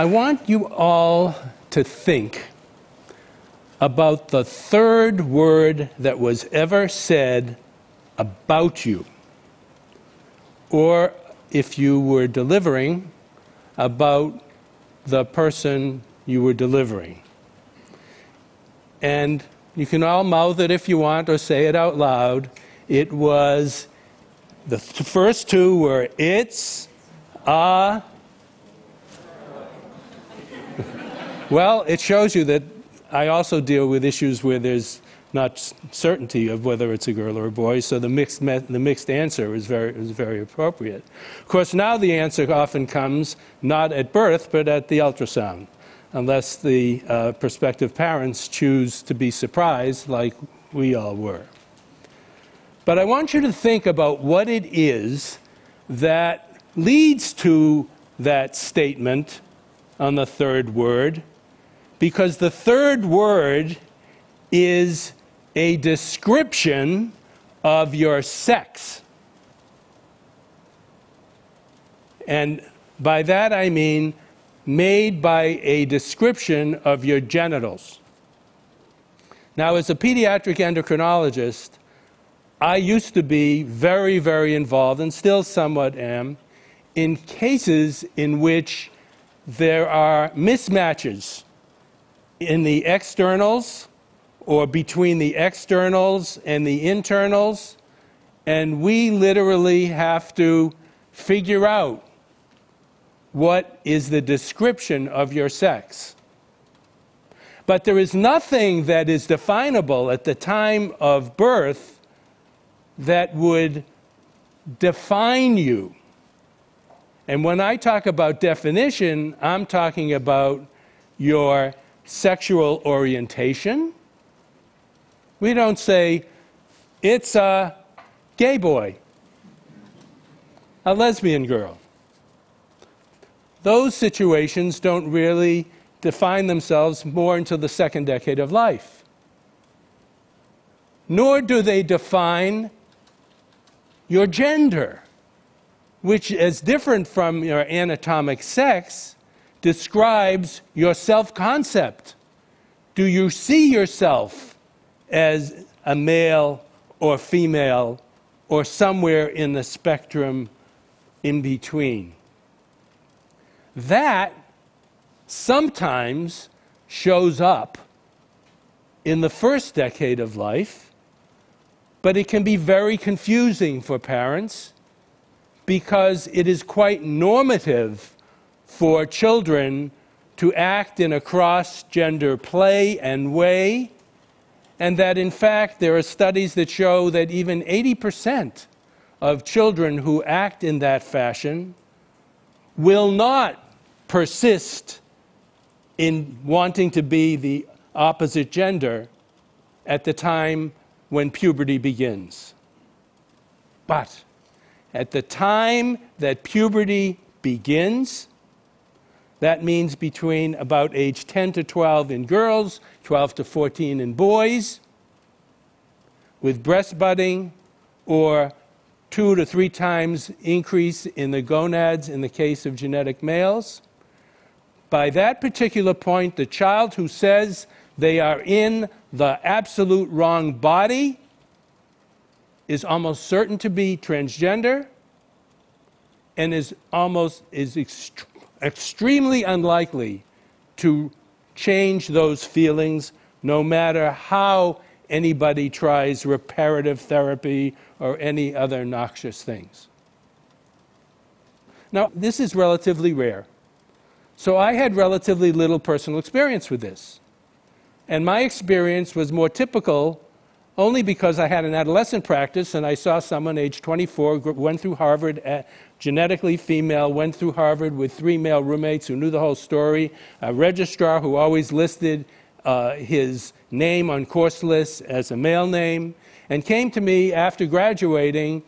I want you all to think about the third word that was ever said about you, or if you were delivering, about the person you were delivering. And you can all mouth it if you want or say it out loud. It was the first two were it's, a. well, it shows you that I also deal with issues where there's not certainty of whether it's a girl or a boy, so the mixed, the mixed answer is very, is very appropriate. Of course, now the answer often comes not at birth, but at the ultrasound, unless the uh, prospective parents choose to be surprised, like we all were. But I want you to think about what it is that leads to that statement on the third word, because the third word is a description of your sex. And by that I mean made by a description of your genitals. Now, as a pediatric endocrinologist, I used to be very, very involved, and still somewhat am, in cases in which there are mismatches in the externals or between the externals and the internals, and we literally have to figure out what is the description of your sex. But there is nothing that is definable at the time of birth that would define you. And when I talk about definition, I'm talking about your sexual orientation. We don't say, it's a gay boy, a lesbian girl. Those situations don't really define themselves more until the second decade of life. Nor do they define your gender, which is different from your anatomic sex, describes your self concept. Do you see yourself as a male or female or somewhere in the spectrum in between? That sometimes shows up in the first decade of life, but it can be very confusing for parents because it is quite normative for children to act in a cross gender play and way, and that in fact there are studies that show that even 80% of children who act in that fashion will not persist in wanting to be the opposite gender at the time when puberty begins. But at the time that puberty begins, that means between about age 10 to 12 in girls, 12 to 14 in boys, with breast budding or two to three times increase in the gonads in the case of genetic males. By that particular point, the child who says they are in the absolute wrong body is almost certain to be transgender and is almost is ext- extremely unlikely to change those feelings no matter how anybody tries reparative therapy or any other noxious things. Now, this is relatively rare. So I had relatively little personal experience with this. And my experience was more typical only because I had an adolescent practice and I saw someone age 24 went through Harvard, uh, genetically female, went through Harvard with three male roommates who knew the whole story, a registrar who always listed uh, his name on course lists as a male name, and came to me after graduating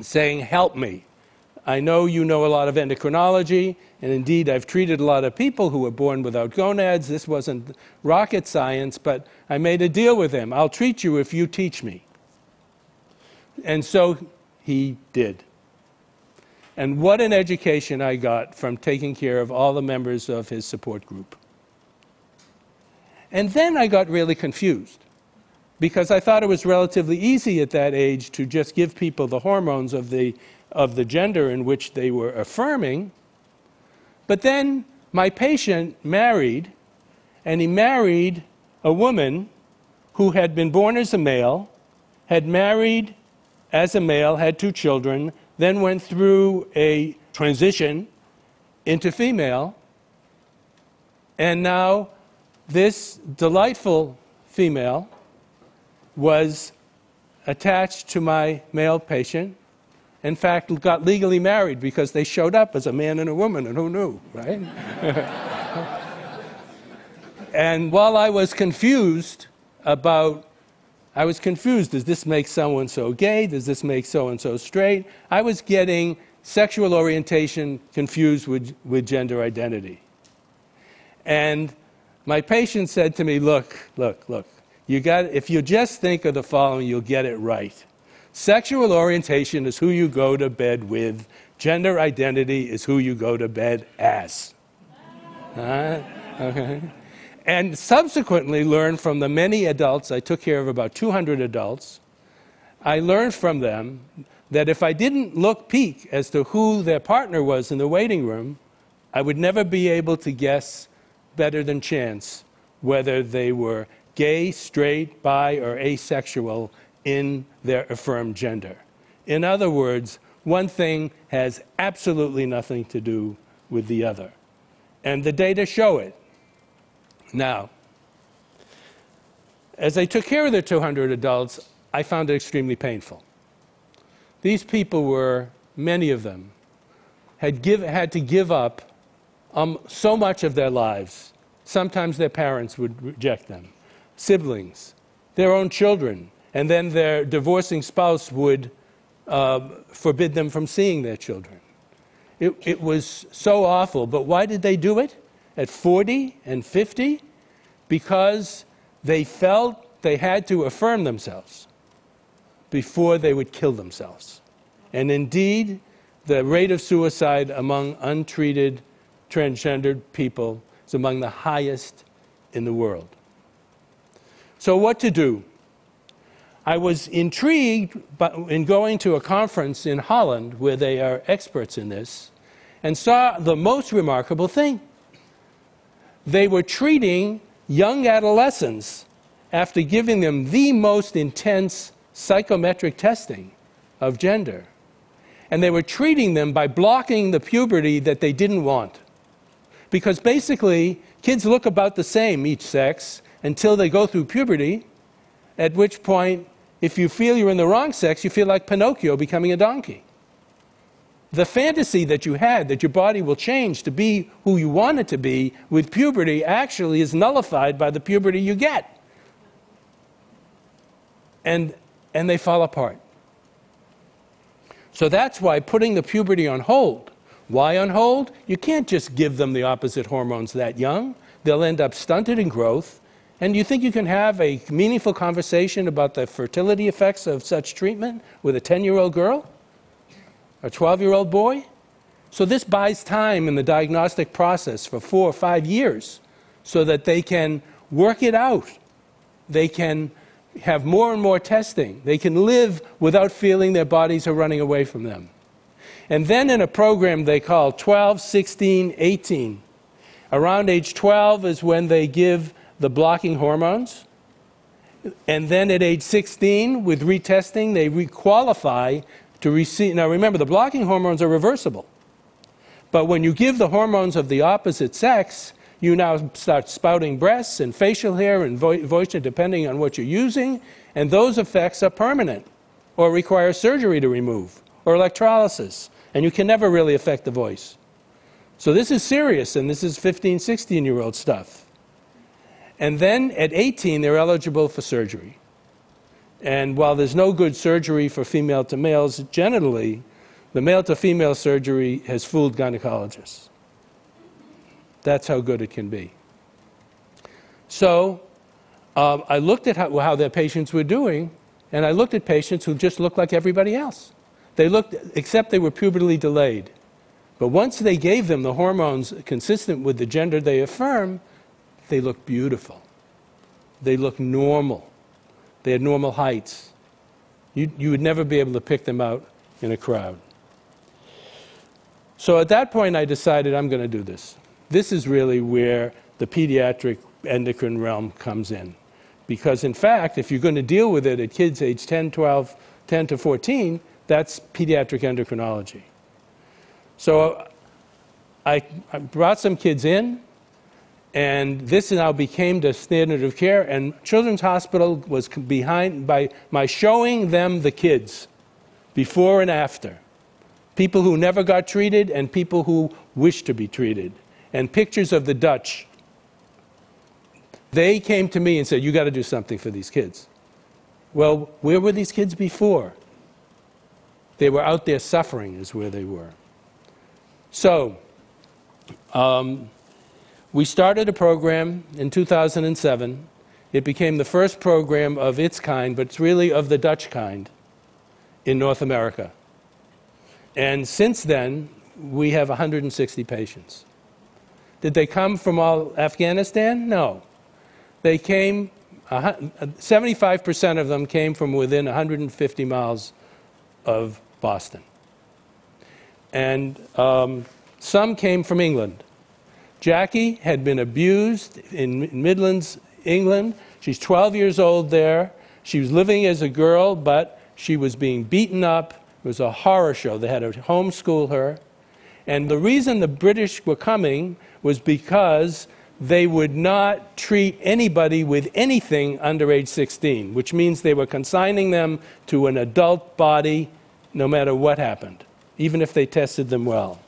saying, Help me. I know you know a lot of endocrinology, and indeed, I've treated a lot of people who were born without gonads. This wasn't rocket science, but I made a deal with him. I'll treat you if you teach me. And so he did. And what an education I got from taking care of all the members of his support group. And then I got really confused because I thought it was relatively easy at that age to just give people the hormones of the, of the gender in which they were affirming. But then my patient married, and he married a woman who had been born as a male, had married as a male, had two children, then went through a transition into female, and now this delightful female was attached to my male patient. In fact, got legally married because they showed up as a man and a woman, and who knew, right? and while I was confused about I was confused. Does this make so and so gay? Does this make so and so straight? I was getting sexual orientation confused with, with gender identity. And my patient said to me, Look, look, look, you got, if you just think of the following, you'll get it right. Sexual orientation is who you go to bed with, gender identity is who you go to bed as. Uh, okay and subsequently learned from the many adults, I took care of about 200 adults, I learned from them that if I didn't look peek as to who their partner was in the waiting room, I would never be able to guess better than chance whether they were gay, straight, bi, or asexual in their affirmed gender. In other words, one thing has absolutely nothing to do with the other. And the data show it. Now, as I took care of the 200 adults, I found it extremely painful. These people were, many of them, had, give, had to give up um, so much of their lives. Sometimes their parents would reject them, siblings, their own children, and then their divorcing spouse would uh, forbid them from seeing their children. It, it was so awful, but why did they do it? At 40 and 50 because they felt they had to affirm themselves before they would kill themselves. And indeed, the rate of suicide among untreated transgendered people is among the highest in the world. So, what to do? I was intrigued in going to a conference in Holland where they are experts in this and saw the most remarkable thing they were treating young adolescents after giving them the most intense psychometric testing of gender. And they were treating them by blocking the puberty that they didn't want. Because basically, kids look about the same, each sex, until they go through puberty, at which point, if you feel you're in the wrong sex, you feel like Pinocchio becoming a donkey the fantasy that you had that your body will change to be who you want it to be with puberty actually is nullified by the puberty you get. And, and they fall apart. So that's why putting the puberty on hold. Why on hold? You can't just give them the opposite hormones that young. They'll end up stunted in growth. And you think you can have a meaningful conversation about the fertility effects of such treatment with a 10 year old girl? A 12 year old boy. So this buys time in the diagnostic process for four or five years so that they can work it out. They can have more and more testing. They can live without feeling their bodies are running away from them. And then in a program they call 12, 16, 18. Around age 12 is when they give the blocking hormones. And then at age 16, with retesting, they requalify to receive. Now remember, the blocking hormones are reversible. But when you give the hormones of the opposite sex, you now start spouting breasts and facial hair and vo- voice, depending on what you're using, and those effects are permanent or require surgery to remove or electrolysis, and you can never really affect the voice. So this is serious, and this is 15, 16 year old stuff. And then at 18, they're eligible for surgery. And while there's no good surgery for female to males, generally, the male to female surgery has fooled gynecologists. That's how good it can be. So um, I looked at how, how their patients were doing, and I looked at patients who just looked like everybody else. They looked, except they were pubertally delayed. But once they gave them the hormones consistent with the gender they affirm, they looked beautiful. They looked normal. They had normal heights. You, you would never be able to pick them out in a crowd. So at that point, I decided I'm going to do this. This is really where the pediatric endocrine realm comes in. Because, in fact, if you're going to deal with it at kids age 10, 12, 10 to 14, that's pediatric endocrinology. So I, I brought some kids in, and this now became the standard of care. And Children's Hospital was behind by my showing them the kids before and after people who never got treated and people who wished to be treated, and pictures of the Dutch. They came to me and said, You got to do something for these kids. Well, where were these kids before? They were out there suffering, is where they were. So, um, we started a program in 2007. It became the first program of its kind, but it's really of the Dutch kind in North America. And since then, we have 160 patients. Did they come from all Afghanistan? No. They came, 75% of them came from within 150 miles of Boston. And um, some came from England. Jackie had been abused in Midlands, England. She's 12 years old there. She was living as a girl, but she was being beaten up it was a horror show. They had to homeschool her. And the reason the British were coming was because they would not treat anybody with anything under age 16, which means they were consigning them to an adult body no matter what happened, even if they tested them well.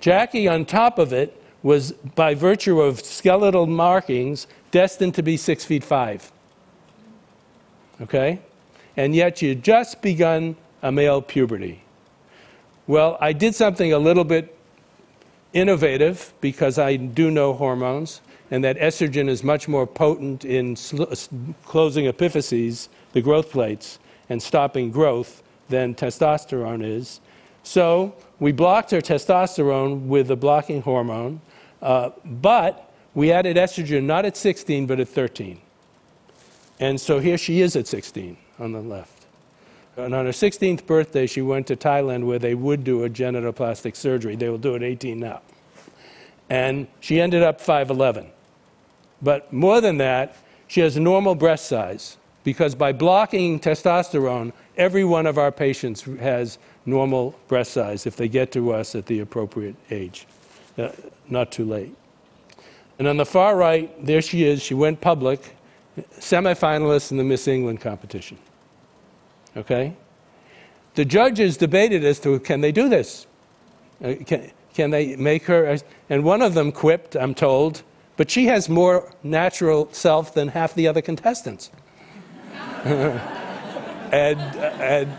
Jackie, on top of it, was by virtue of skeletal markings destined to be six feet five. Okay? And yet you just begun a male puberty. Well, I did something a little bit innovative because I do know hormones, and that estrogen is much more potent in uh, closing epiphyses, the growth plates, and stopping growth than testosterone is. So we blocked her testosterone with a blocking hormone, uh, but we added estrogen not at 16 but at 13. And so here she is at 16 on the left. And on her 16th birthday, she went to Thailand where they would do a genitoplastic surgery. They will do it 18 now. And she ended up 5'11. But more than that, she has normal breast size because by blocking testosterone, every one of our patients has normal breast size if they get to us at the appropriate age, uh, not too late. And on the far right, there she is. She went public, semifinalist in the Miss England competition. Okay? The judges debated as to can they do this? Uh, can, can they make her? And one of them quipped, I'm told, but she has more natural self than half the other contestants. and, and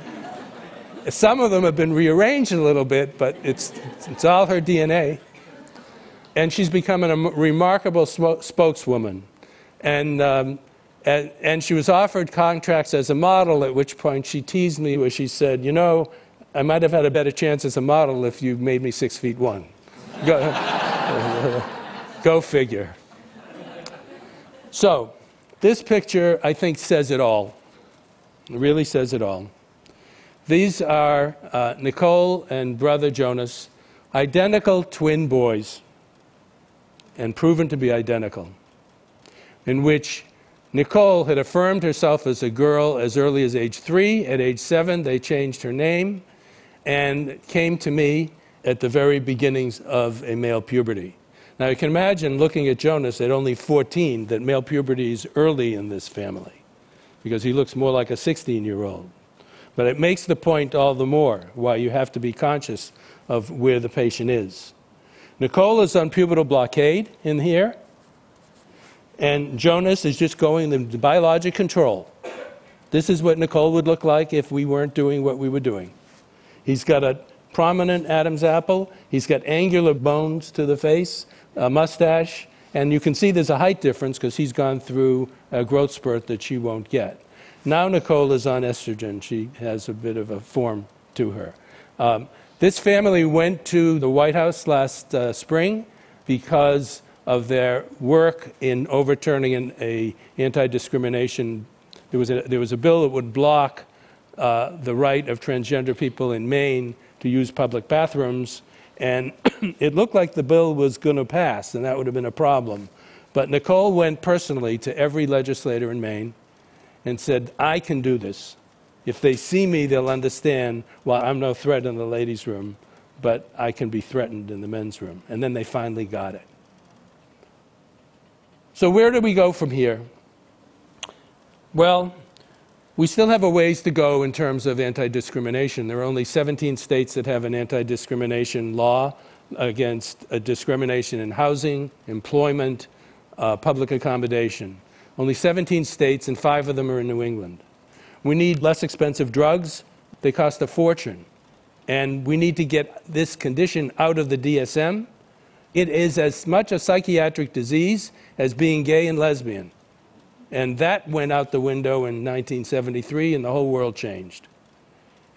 some of them have been rearranged a little bit, but it's, it's all her DNA. And she's becoming a remarkable spokeswoman. And um, and, and she was offered contracts as a model, at which point she teased me where she said, You know, I might have had a better chance as a model if you made me six feet one. Go, go figure. So, this picture, I think, says it all. It really says it all. These are uh, Nicole and brother Jonas, identical twin boys, and proven to be identical, in which Nicole had affirmed herself as a girl as early as age three. At age seven, they changed her name and came to me at the very beginnings of a male puberty. Now, you can imagine looking at Jonas at only 14 that male puberty is early in this family because he looks more like a 16 year old. But it makes the point all the more why you have to be conscious of where the patient is. Nicole is on pubertal blockade in here. And Jonas is just going the biologic control. This is what Nicole would look like if we weren't doing what we were doing. He's got a prominent Adam's apple. He's got angular bones to the face, a mustache, and you can see there's a height difference because he's gone through a growth spurt that she won't get. Now Nicole is on estrogen. She has a bit of a form to her. Um, this family went to the White House last uh, spring because of their work in overturning an a anti-discrimination. There was a, there was a bill that would block uh, the right of transgender people in Maine to use public bathrooms, and it looked like the bill was going to pass, and that would have been a problem. But Nicole went personally to every legislator in Maine and said, I can do this. If they see me, they'll understand, well, I'm no threat in the ladies' room, but I can be threatened in the men's room. And then they finally got it. So, where do we go from here? Well, we still have a ways to go in terms of anti discrimination. There are only 17 states that have an anti discrimination law against uh, discrimination in housing, employment, uh, public accommodation. Only 17 states, and five of them are in New England. We need less expensive drugs, they cost a fortune. And we need to get this condition out of the DSM. It is as much a psychiatric disease as being gay and lesbian. And that went out the window in 1973, and the whole world changed.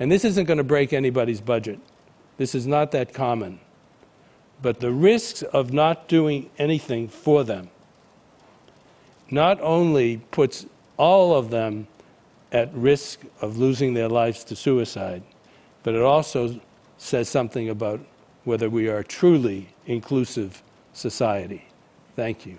And this isn't going to break anybody's budget. This is not that common. But the risks of not doing anything for them not only puts all of them at risk of losing their lives to suicide, but it also says something about whether we are truly inclusive society. Thank you.